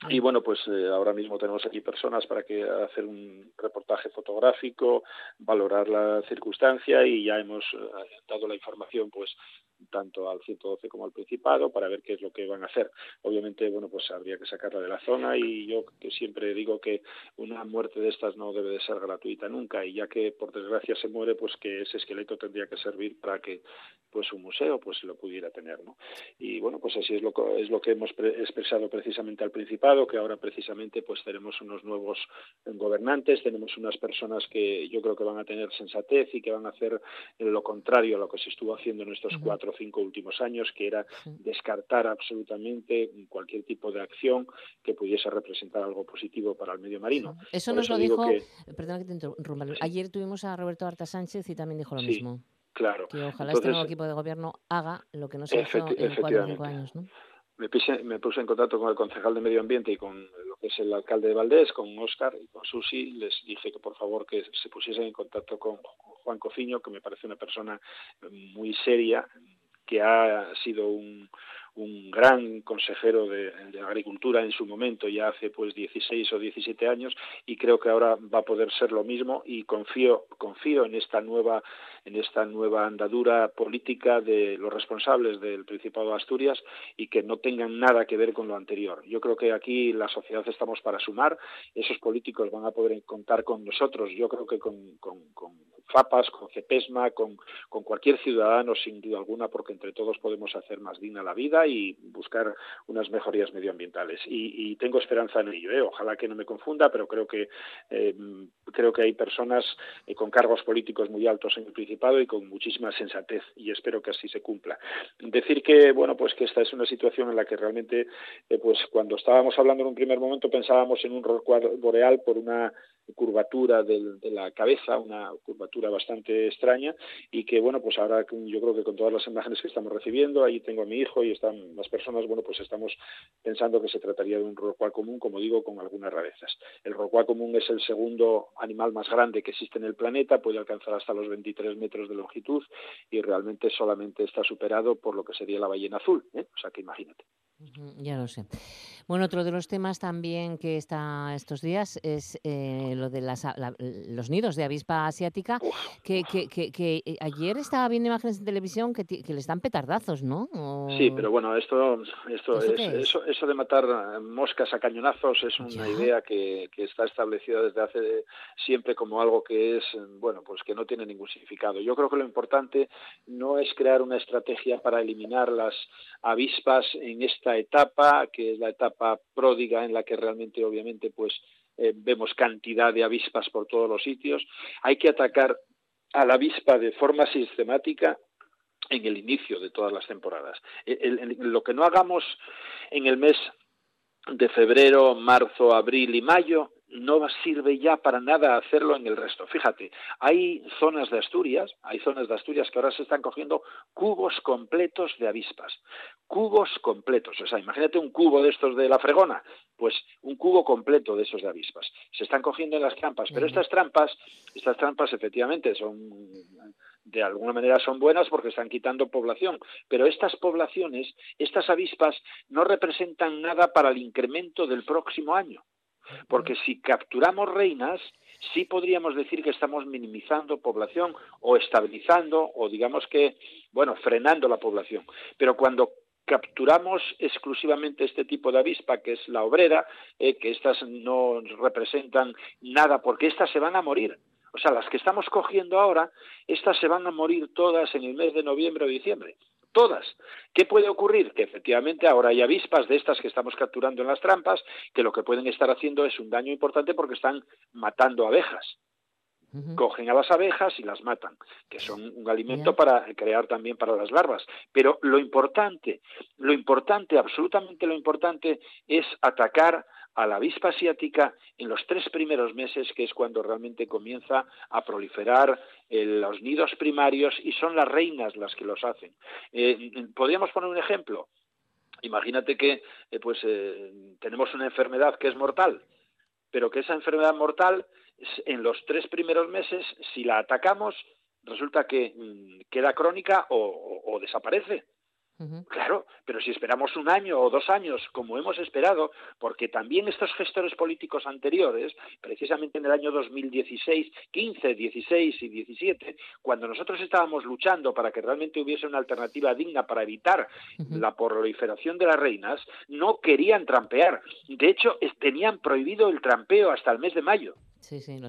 y bueno, pues eh, ahora mismo tenemos aquí personas para que hacer un reportaje fotográfico, valorar la circunstancia y ya hemos eh, dado la información pues tanto al 112 como al Principado para ver qué es lo que van a hacer. Obviamente, bueno, pues habría que sacarla de la zona y yo que siempre digo que una muerte de estas no debe de ser gratuita nunca y ya que por desgracia se muere, pues que ese esqueleto tendría que servir para que pues un museo pues lo pudiera tener, ¿no? Y bueno, pues así es lo, es lo que hemos expresado precisamente al Principado, que ahora precisamente pues tenemos unos nuevos gobernantes, tenemos unas personas que yo creo que van a tener sensatez y que van a hacer lo contrario a lo que se estuvo haciendo en estos cuatro o cinco últimos años, que era descartar absolutamente cualquier tipo de acción que pudiese representar algo positivo para el medio marino. Eso nos lo dijo, perdona que te interrumpa, ayer tuvimos a Roberto Arta Sánchez y también dijo lo mismo. Claro. Que ojalá este nuevo equipo de gobierno haga lo que no se hizo en cuatro o cinco años, ¿no? Me, me puse en contacto con el concejal de Medio Ambiente y con que es el alcalde de Valdés, con Oscar y con Susi, les dije que por favor que se pusiesen en contacto con Juan Cociño, que me parece una persona muy seria, que ha sido un, un gran consejero de, Agricultura en su momento, ya hace pues 16 o 17 años, y creo que ahora va a poder ser lo mismo y confío, confío en esta nueva en esta nueva andadura política de los responsables del Principado de Asturias y que no tengan nada que ver con lo anterior. Yo creo que aquí la sociedad estamos para sumar, esos políticos van a poder contar con nosotros, yo creo que con, con, con FAPAS, con CEPESMA, con, con cualquier ciudadano sin duda alguna, porque entre todos podemos hacer más digna la vida y buscar unas mejorías medioambientales. Y, tengo esperanza en ello. ¿eh? Ojalá que no me confunda, pero creo que eh, creo que hay personas eh, con cargos políticos muy altos en el Principado y con muchísima sensatez y espero que así se cumpla. Decir que bueno pues que esta es una situación en la que realmente pues cuando estábamos hablando en un primer momento pensábamos en un rol boreal por una curvatura de la cabeza, una curvatura bastante extraña y que bueno pues ahora yo creo que con todas las imágenes que estamos recibiendo, ahí tengo a mi hijo y las personas, bueno pues estamos pensando que se trataría de un rorcual común, como digo, con algunas rarezas. El rorcual común es el segundo animal más grande que existe en el planeta, puede alcanzar hasta los 23 metros de longitud y realmente solamente está superado por lo que sería la ballena azul, ¿eh? o sea que imagínate. Ya lo sé. Bueno, otro de los temas también que está estos días es eh, lo de las, los nidos de avispa asiática, que, que, que, eh, ayer estaba viendo imágenes en televisión que, le están petardazos, ¿no? Sí, pero bueno, esto, esto eso, eso de matar moscas a cañonazos es una idea que, que está establecida desde hace siempre como algo que es, bueno, pues que no tiene ningún significado. Yo creo que lo importante no es crear una estrategia para eliminar las avispas en esta etapa, que es la etapa pródiga en la que realmente obviamente pues eh, vemos cantidad de avispas por todos los sitios. Hay que atacar a la avispa de forma sistemática en el inicio de todas las temporadas. lo que no hagamos en el mes de febrero, marzo, abril y mayo no sirve ya para nada hacerlo en el resto. Fíjate, hay zonas de Asturias, hay zonas de Asturias que ahora se están cogiendo cubos completos de avispas, cubos completos, o sea, imagínate un cubo de estos de la fregona, pues un cubo completo de esos de avispas. Se están cogiendo en las trampas, pero estas trampas, estas trampas efectivamente son de alguna manera son buenas porque están quitando población, pero estas poblaciones, estas avispas no representan nada para el incremento del próximo año. Porque si capturamos reinas, sí podríamos decir que estamos minimizando población o estabilizando o digamos que, bueno, frenando la población. Pero cuando capturamos exclusivamente este tipo de avispa, que es la obrera, eh, que estas no representan nada, porque estas se van a morir. O sea, las que estamos cogiendo ahora, estas se van a morir todas en el mes de noviembre o diciembre todas. ¿Qué puede ocurrir? Que efectivamente ahora hay avispas de estas que estamos capturando en las trampas que lo que pueden estar haciendo es un daño importante porque están matando abejas. Cogen a las abejas y las matan, que son un alimento para crear también para las larvas. Pero lo importante, lo importante, absolutamente lo importante, es atacar a la avispa asiática en los tres primeros meses, que es cuando realmente comienza a proliferar eh, los nidos primarios y son las reinas las que los hacen. Eh, Podríamos poner un ejemplo. Imagínate que eh, pues tenemos una enfermedad que es mortal, pero que esa enfermedad mortal en los tres primeros meses, si la atacamos, resulta que mm, queda crónica o desaparece. Claro, pero si esperamos un año o dos años, como hemos esperado, porque también estos gestores políticos anteriores, precisamente en el año 2016, 15, 16 y 17, cuando nosotros estábamos luchando para que realmente hubiese una alternativa digna para evitar la proliferación de las reinas, no querían trampear. De hecho, tenían prohibido el trampeo hasta el mes de mayo.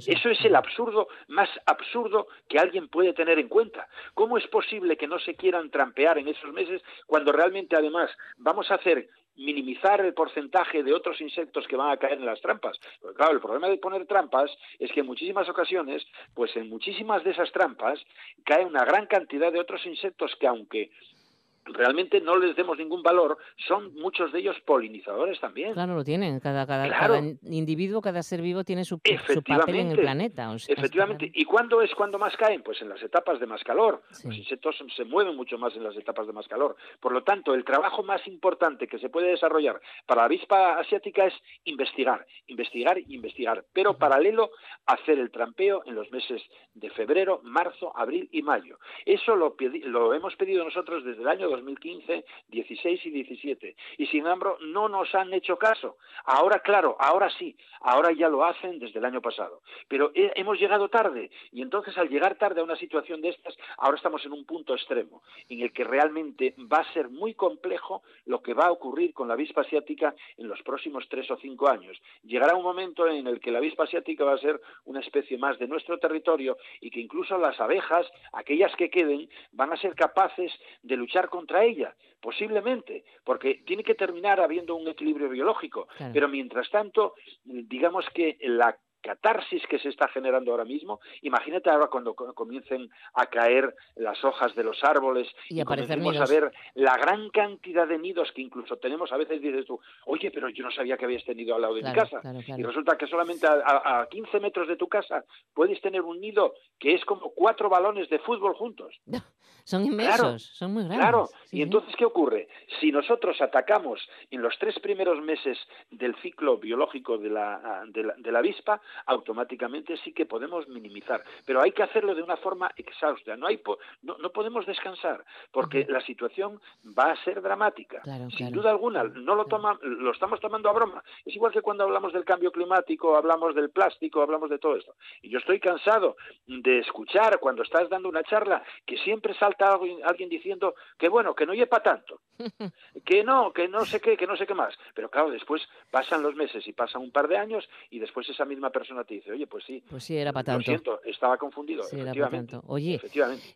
Eso es el absurdo más absurdo que alguien puede tener en cuenta. ¿Cómo es posible que no se quieran trampear en esos meses cuando realmente además vamos a hacer minimizar el porcentaje de otros insectos que van a caer en las trampas. Porque claro, el problema de poner trampas es que en muchísimas ocasiones, pues en muchísimas de esas trampas cae una gran cantidad de otros insectos que aunque realmente no les demos ningún valor, son muchos de ellos polinizadores también. Claro, lo tienen. Cada, cada, cada individuo, cada ser vivo tiene su, su, papel en el planeta. efectivamente. ¿Y cuándo es cuando más caen? Pues en las etapas de más calor. Los insectos se mueven mucho más en las etapas de más calor. Por lo tanto, el trabajo más importante que se puede desarrollar para la avispa asiática es investigar, investigar, investigar. Pero paralelo, hacer el trampeo en los meses de febrero, marzo, abril y mayo. Eso lo, lo hemos pedido nosotros desde el año 2015, 16 y 17. Y sin embargo, no nos han hecho caso. Ahora, claro, ahora sí, ahora ya lo hacen desde el año pasado. Pero hemos llegado tarde y entonces al llegar tarde a una situación de estas, ahora estamos en un punto extremo en el que realmente va a ser muy complejo lo que va a ocurrir con la avispa asiática en los próximos tres o cinco años. Llegará un momento en el que la avispa asiática va a ser una especie más de nuestro territorio y que incluso las abejas, aquellas que queden, van a ser capaces de luchar con contra ella, posiblemente, porque tiene que terminar habiendo un equilibrio biológico. Pero mientras tanto, digamos que la catarsis que se está generando ahora mismo. Imagínate ahora cuando comiencen a caer las hojas de los árboles y, y a ver la gran cantidad de nidos que incluso tenemos. A veces dices tú, oye, pero yo no sabía que habías tenido al lado de mi casa. y resulta que solamente a, a, 15 metros de tu casa puedes tener un nido que es como cuatro balones de fútbol juntos. Son inmensos, son muy grandes. Claro, y entonces, ¿qué ocurre? Si nosotros atacamos en los tres primeros meses del ciclo biológico de la, de la, de la avispa, automáticamente sí que podemos minimizar. Pero hay que hacerlo de una forma exhausta. No, hay no, no podemos descansar porque la situación va a ser dramática. Sin duda alguna, no lo, toma, lo estamos tomando a broma. Es igual que cuando hablamos del cambio climático, hablamos del plástico, hablamos de todo esto. Y yo estoy cansado de escuchar cuando estás dando una charla que siempre salta alguien, alguien diciendo que bueno, que no lleva tanto, que no, que no sé qué, que no sé qué más. Pero claro, después pasan los meses y pasan un par de años y después esa misma persona persona te dice, oye, pues sí. Pues sí, era para tanto. Lo siento, estaba confundido. Sí, era para tanto. Oye,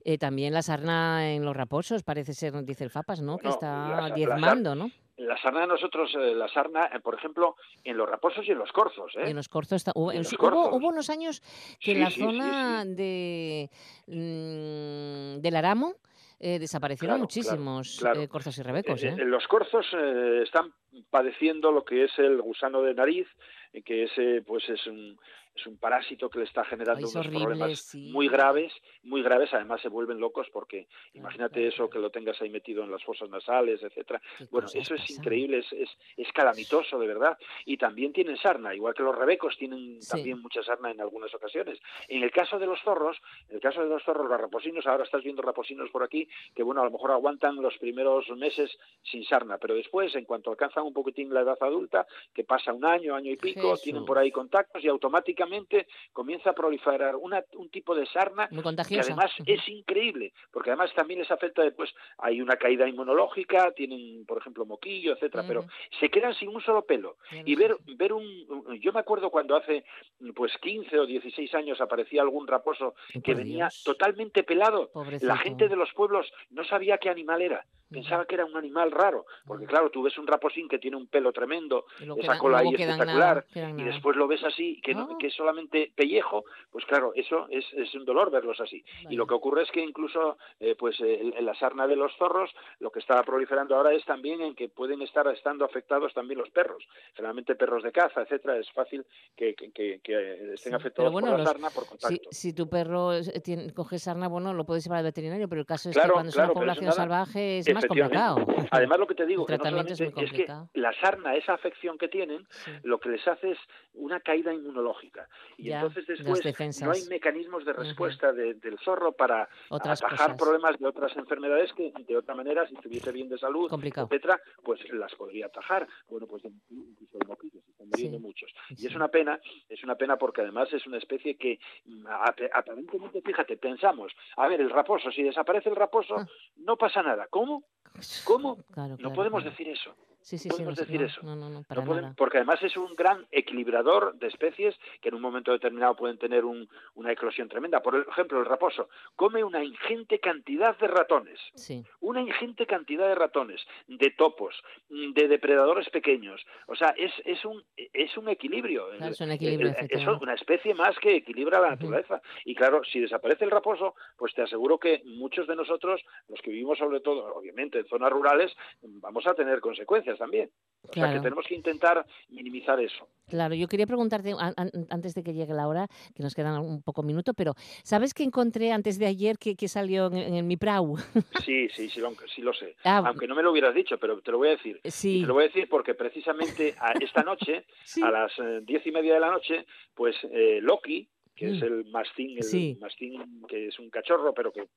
eh, también la sarna en los raposos parece ser, dice el Fapas, ¿no? Que está diezmando, ¿no? La sarna de nosotros, eh, la sarna, eh, por ejemplo, en los raposos y en los corzos. ¿eh? En los corzos está. Hubo, hubo, unos años que en la zona de mm, del Aramo desaparecieron muchísimos corzos y rebecos. ¿eh? los corzos están padeciendo lo que es el gusano de nariz, que ese pues es un, es un parásito que le está generando unos problemas muy graves, muy graves, además se vuelven locos porque imagínate eso que lo tengas ahí metido en las fosas nasales, etcétera. Bueno, eso es increíble, es, es, es, calamitoso de verdad. Y también tienen sarna, igual que los rebecos tienen también mucha sarna en algunas ocasiones. En el caso de los zorros, en el caso de los zorros, los raposinos, ahora estás viendo raposinos por aquí, que bueno, a lo mejor aguantan los primeros meses sin sarna, pero después, en cuanto alcanzan un poquitín la edad adulta, que pasa un año, año y pico, tienen por ahí contactos y automáticamente comienza a proliferar una, un tipo de sarna que además es increíble, porque además también les afecta después, hay una caída inmunológica, tienen, por ejemplo, moquillo, etcétera, pero se quedan sin un solo pelo. Y ver, ver un, yo me acuerdo cuando hace pues 15 o 16 años aparecía algún raposo que venía totalmente pelado. La gente de los pueblos no sabía qué animal era. Pensaba que era un animal raro, porque claro, tú ves un raposín que tiene un pelo tremendo, esa cola ahí espectacular, y después lo ves así, que, que es solamente pellejo, pues claro, eso es, es un dolor verlos así. Y lo que ocurre es que incluso, eh, pues en la sarna de los zorros, lo que está proliferando ahora es también en que pueden estar estando afectados también los perros, generalmente perros de caza, etcétera, es fácil que, que, estén afectados por la sarna por contacto. Si, tu perro eh, tiene, coge sarna, bueno, lo puedes llevar al veterinario, pero el caso es que cuando es una población salvaje es Además, lo que te digo, que es, que la sarna, esa afección que tienen, lo que les hace es una caída inmunológica. Y entonces después no hay mecanismos de respuesta del zorro para atajar problemas de otras enfermedades que de otra manera, si estuviese bien de salud, etcétera, pues las podría atajar. Bueno, pues incluso el moquillo, se están muriendo muchos. Y es una pena, es una pena porque además es una especie que mm, aparentemente, fíjate, pensamos, a ver, el raposo, si desaparece el raposo, ah. no pasa nada. ¿Cómo? ¿Cómo? no podemos decir eso. Sí, sí, no sí, podemos no, decir no, eso. no, no, no, No para pueden- nada. porque además es un gran equilibrador de especies que en un momento determinado pueden tener un- una eclosión tremenda. Por ejemplo, el raposo come una ingente cantidad de ratones, una ingente cantidad de ratones, de topos, de depredadores pequeños. O sea, es, es, un, es un equilibrio. Claro, es un equilibrio, Eh, eh, Es una especie más que equilibra la naturaleza. Y claro, si desaparece el raposo, pues te aseguro que muchos de nosotros, los que vivimos sobre todo, obviamente, en zonas rurales, vamos a tener consecuencias también. O sea, que tenemos que intentar minimizar eso. Claro, yo quería preguntarte an- an- antes de que llegue la hora, que nos quedan un poco minuto, pero ¿sabes qué encontré antes de ayer que, que salió en, en mi prau? Sí, sí, sí lo, sí lo sé. Ah, Aunque no me lo hubieras dicho, pero te lo voy a decir. Sí. Y te lo voy a decir porque precisamente a esta noche, Sí. a las eh, diez y media de la noche, pues eh, Loki, que es Mm. el mastín, el Sí. mastín que es un cachorro, pero que es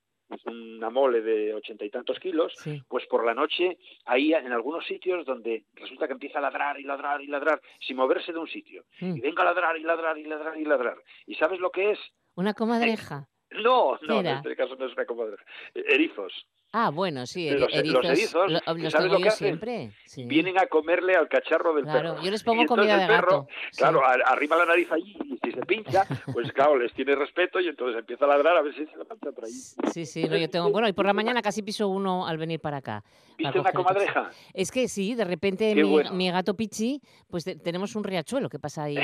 una mole de ochenta y tantos kilos, Sí. pues por la noche, ahí en algunos sitios donde resulta que empieza a ladrar y ladrar y ladrar, sin moverse de un sitio. Mm. Y venga a ladrar y ladrar y ladrar y ladrar. ¿Y sabes lo que es? Una comadreja. No, no, en este caso no es una comadreja. Erizos. Ah, bueno, sí, Los- los erizos, erizos, lo- ¿y los sabes tengo lo que yo hacen? siempre. sí. Vienen a comerle al cacharro del Claro, perro. yo les pongo comida de perro, gato. Claro, a- arrima la nariz allí y si se pincha, pues claro, les tiene respeto y entonces empieza a ladrar a ver si se levanta por ahí. Sí, sí, no, yo tengo. Bueno, y por la mañana casi piso uno al venir para acá. ¿Viste una comadreja? Es que sí, de repente mi, bueno. mi gato Pichi, pues te- tenemos un riachuelo que pasa ahí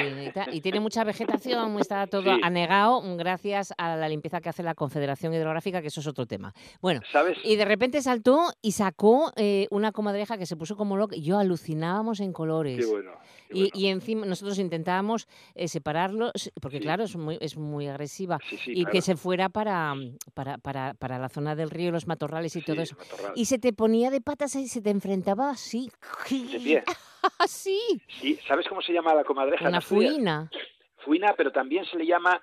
y, tiene mucha vegetación, está todo Sí. anegado gracias a la limpieza que hace la Confederación Hidrográfica, que eso es otro tema. Bueno, ¿Sabes? y de repente saltó y sacó eh, una comadreja que se puso como loca. y Yo alucinábamos en colores. Qué bueno. qué Y, bueno. y encima nosotros intentábamos eh, separarlos, porque Sí. claro, es muy, es muy agresiva, Sí, sí, y claro. que se fuera para, para, para, para la zona del río, los matorrales y todo Sí, eso. matorral. Y se te ponía de patas y se te enfrentaba así. De pie. Así. Sí, ¿Sabes cómo se llama la comadreja? Una fuina. Fuina, pero también se le llama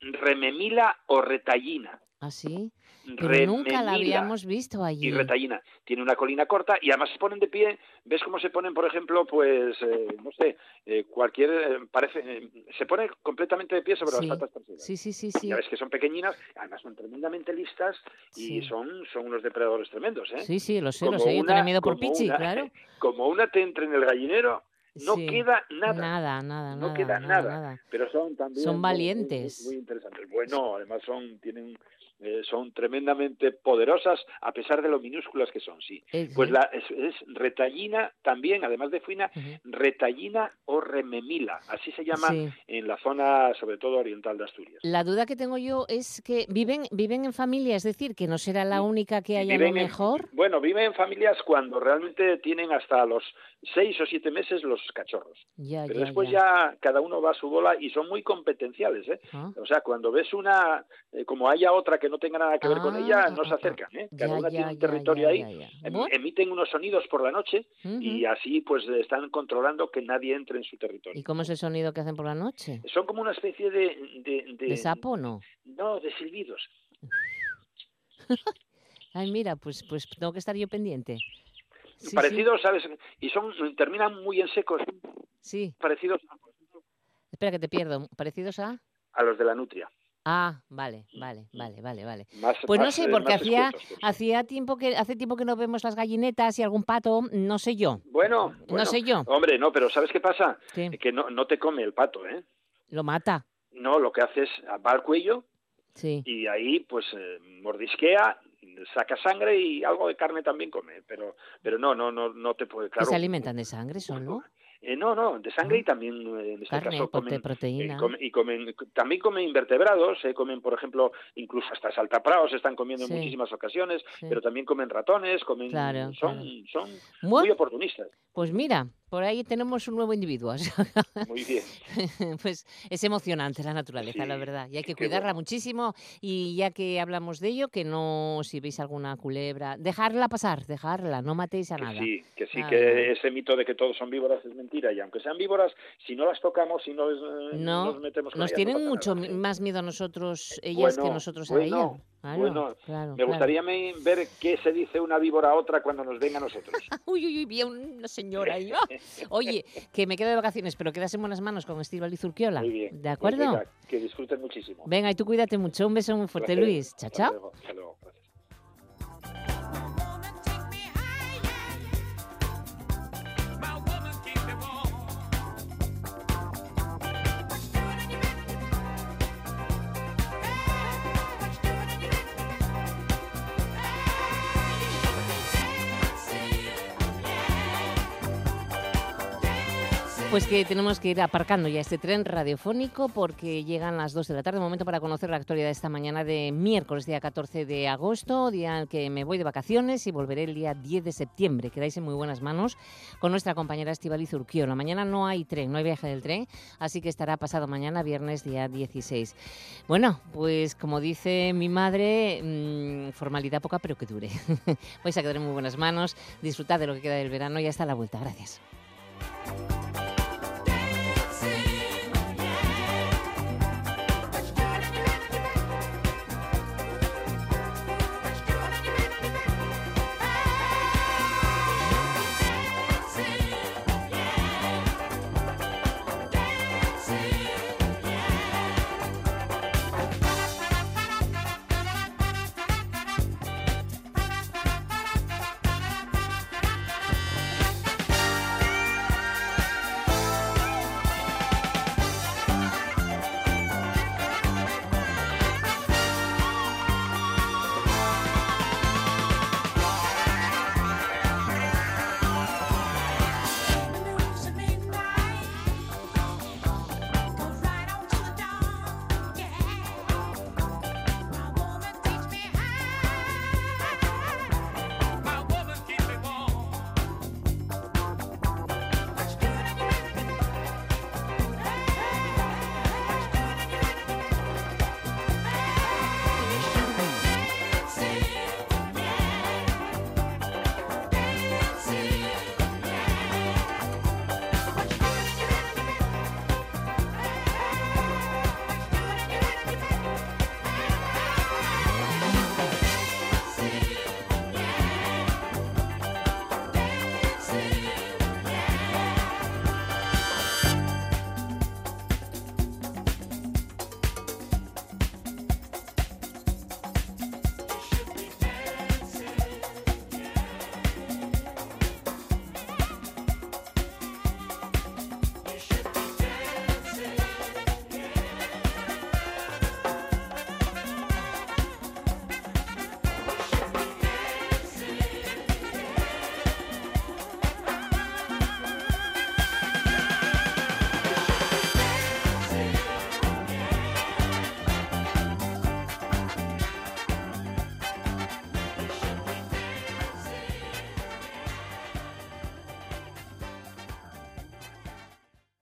rememila o retallina. Así. Pero nunca la habíamos visto allí. y retallina. Tiene una colina corta y además se ponen de pie. ¿Ves cómo se ponen, por ejemplo, pues, eh, no sé, eh, cualquier, eh, parece, eh, se pone completamente de pie sobre Sí. las patas traseras. Sí, sí, sí, sí. Ya ves que son pequeñinas, además son tremendamente listas y Sí. son, son unos depredadores tremendos, ¿eh? Sí, sí, lo sé, lo Como sé. Yo tenía miedo por Pichi, una- claro. Como una te entre en el gallinero, no Sí. queda nada. Nada, nada, No nada, queda nada, nada. Pero son también Son muy- muy- valientes. Muy, interesantes. Bueno, además son tienen eh, son tremendamente poderosas a pesar de lo minúsculas que son, sí. Eh, Pues la es, es retallina también, además de fuina, Ujú. retallina o rememila, así se llama Sí. en la zona sobre todo oriental de Asturias. La duda que tengo yo es que viven, viven en familia, es decir, que no será la única que haya lo en- mejor. Bueno, viven en familias cuando realmente tienen hasta los seis o siete meses los cachorros. Ya, Pero ya, después ya. ya. cada uno va a su bola y son muy competenciales, ¿eh? Ah. O sea, cuando ves una, eh, como haya otra que no tenga nada que ver con Ah, ella, ah, no se ah, acercan, ¿eh? Cada Ya, una ya, tiene un territorio ahí, em- emiten unos sonidos por la noche y así pues están controlando que nadie entre en su territorio. ¿Y cómo es el sonido que hacen por la noche? Son como una especie de... ¿De, ¿De sapo o no? No, de silbidos. Ay, mira, pues, pues tengo que estar yo pendiente. Sí, sí, parecidos, ¿sabes? Y son terminan muy en secos, Sí, parecidos espera que te pierdo. ¿Parecidos a...? a los de la nutria. Ah, vale, vale, vale, vale, vale. Más, Pues no más, sé, porque hacía, pues. hacía tiempo que hace tiempo que no vemos las gallinetas y algún pato, no sé yo. Bueno, No sé yo. Hombre, no, pero ¿sabes qué pasa? ¿Qué? Que no, no te come el pato, ¿eh? Lo mata. No, lo que hace es va al cuello Sí. y ahí pues eh, mordisquea, saca sangre y algo de carne también come, pero pero no, no, no, no te puede, ¿Que claro. se alimentan de sangre solo? Eh, no, no, de sangre y también eh, en este Carne, caso comen, proteína. eh, y comen, también comen invertebrados, eh, comen por ejemplo incluso hasta saltapraos están comiendo Sí. en muchísimas ocasiones, Sí. pero también comen ratones, comen, Claro, son, claro. son muy oportunistas. Pues mira, por ahí tenemos un nuevo individuo. Muy bien. pues es emocionante la naturaleza, Sí, la verdad. Y hay que cuidarla bueno. muchísimo. Y ya que hablamos de ello, que no, si veis alguna culebra, dejarla pasar, dejarla, no matéis a Que nada. sí, que sí, que ese mito de que todos son víboras es mentira. Y aunque sean víboras, si no las tocamos, si no les, eh, No, nos metemos con nos ellas, tienen mucho nada. más miedo a nosotros, ellas, que Bueno, nosotros a ellas. Claro, bueno, claro, Me gustaría ver qué se dice una víbora a otra cuando nos venga a nosotros. Uy, uy, uy, vi a una señora ahí. ¡Ah! Oye, que me quedo de vacaciones, pero quedas en buenas manos con Estíbal y Zurquiola. Muy bien. ¿De Pues acuerdo? venga, que disfruten muchísimo. Venga, y tú cuídate mucho. Un beso muy fuerte. Luis. Chao, Hasta chao. luego, hasta luego. Pues que tenemos que ir aparcando ya este tren radiofónico porque llegan las 2 de la tarde, momento para conocer la actualidad de esta mañana de miércoles, día 14 de agosto, día en que me voy de vacaciones y volveré el día 10 de septiembre. Quedáis en muy buenas manos con nuestra compañera Estivaliz Urquiola. Mañana no hay tren, no hay viaje del tren, así que estará pasado mañana, viernes, día 16. Bueno, pues como dice mi madre, mmm, formalidad poca pero que dure. Vais a quedar en muy buenas manos, disfrutad de lo que queda del verano y hasta la vuelta. Gracias.